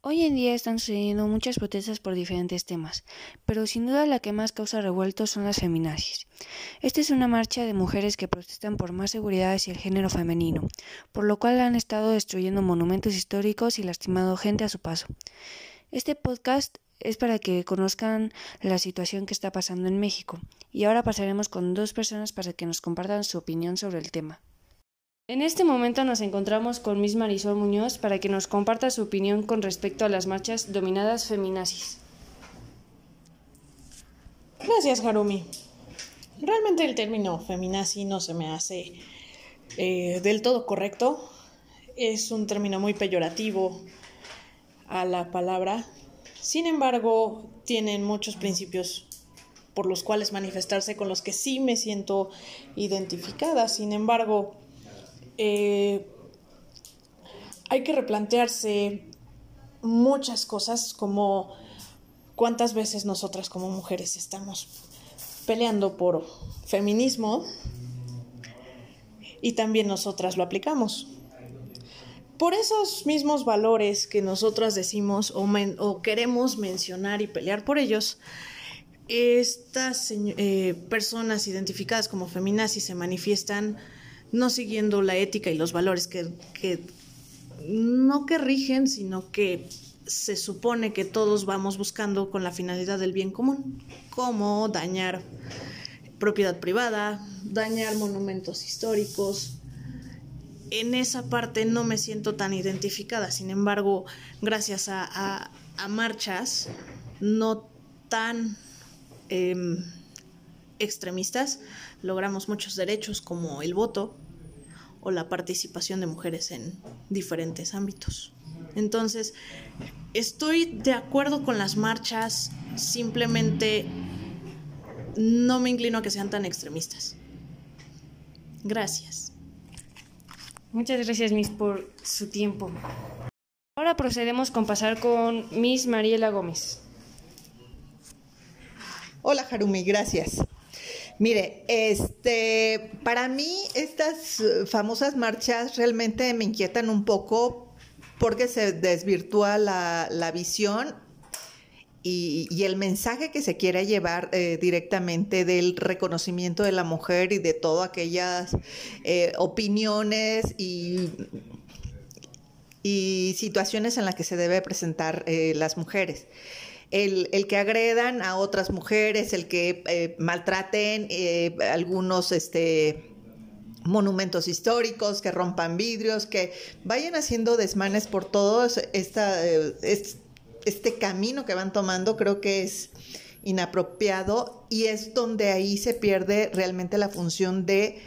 Hoy en día están sucediendo muchas protestas por diferentes temas, pero sin duda la que más causa revuelto son las feminazis. Esta es una marcha de mujeres que protestan por más seguridad hacia el género femenino, por lo cual han estado destruyendo monumentos históricos y lastimando gente a su paso. Este podcast es para que conozcan la situación que está pasando en México, y ahora pasaremos con dos personas para que nos compartan su opinión sobre el tema. En este momento nos encontramos con Miss Marisol Muñoz para que nos comparta su opinión con respecto a las marchas dominadas feminazis. Gracias, Harumi. Realmente el término feminazi no se me hace eh, del todo correcto. Es un término muy peyorativo a la palabra. Sin embargo, tienen muchos principios por los cuales manifestarse con los que sí me siento identificada. Sin embargo, eh, hay que replantearse muchas cosas como cuántas veces nosotras como mujeres estamos peleando por feminismo y también nosotras lo aplicamos. Por esos mismos valores que nosotras decimos o, queremos mencionar y pelear por ellos, estas eh, personas identificadas como feminazis se manifiestan no siguiendo la ética y los valores que, no que rigen, sino que se supone que todos vamos buscando con la finalidad del bien común, como dañar propiedad privada, dañar monumentos históricos. En esa parte no me siento tan identificada, sin embargo, gracias a, marchas no tan em, extremistas, logramos muchos derechos como el voto o la participación de mujeres en diferentes ámbitos. Entonces, estoy de acuerdo con las marchas, simplemente no me inclino a que sean tan extremistas. Gracias. Muchas gracias, Miss, por su tiempo. Ahora procedemos con pasar con Miss Mariela Gómez. Hola, Harumi, gracias. Mire, este, para mí estas famosas marchas realmente me inquietan un poco porque se desvirtúa la, visión y, el mensaje que se quiere llevar eh, directamente del reconocimiento de la mujer y de todas aquellas eh, opiniones y, situaciones en las que se debe presentar eh, las mujeres el, el que agredan a otras mujeres, el que eh, maltraten eh, algunos este, monumentos históricos, que rompan vidrios, que vayan haciendo desmanes por todo esta, eh, este camino que van tomando, creo que es inapropiado y es donde ahí se pierde realmente la función de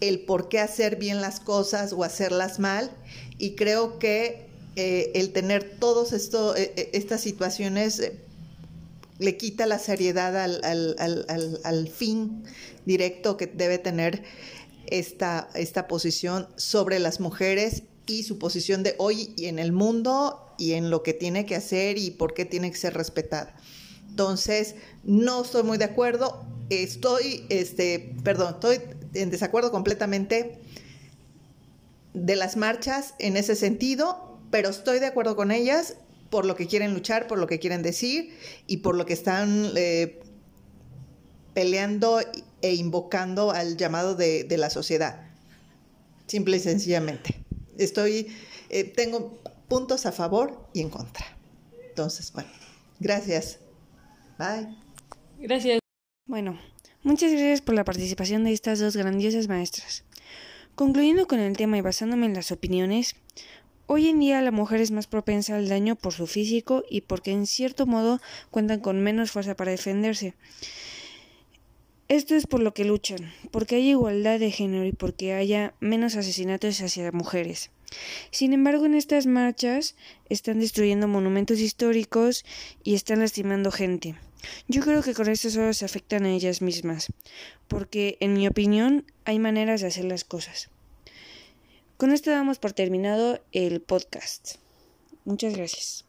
el por qué hacer bien las cosas o hacerlas mal. Y creo que el tener todas estas situaciones le quita la seriedad al, fin directo que debe tener esta, esta posición sobre las mujeres y su posición de hoy y en el mundo y en lo que tiene que hacer y por qué tiene que ser respetada. Entonces, no estoy muy de acuerdo, estoy, este, perdón, estoy en desacuerdo completamente de las marchas en ese sentido, pero estoy de acuerdo con ellas por lo que quieren luchar, por lo que quieren decir y por lo que están eh, peleando e invocando al llamado de, la sociedad. Simple y sencillamente. Estoy, eh, tengo puntos a favor y en contra. Entonces, bueno, gracias. Bye. Gracias. Bueno, muchas gracias por la participación de estas dos grandiosas maestras. Concluyendo con el tema y basándome en las opiniones, Hoy en día la mujer es más propensa al daño por su físico y porque en cierto modo cuentan con menos fuerza para defenderse. Esto es por lo que luchan, porque hay igualdad de género y porque haya menos asesinatos hacia mujeres. Sin embargo, en estas marchas están destruyendo monumentos históricos y están lastimando gente. Yo creo que con esto solo se afectan a ellas mismas, porque, en mi opinión, hay maneras de hacer las cosas. Con esto damos por terminado el podcast. Muchas gracias.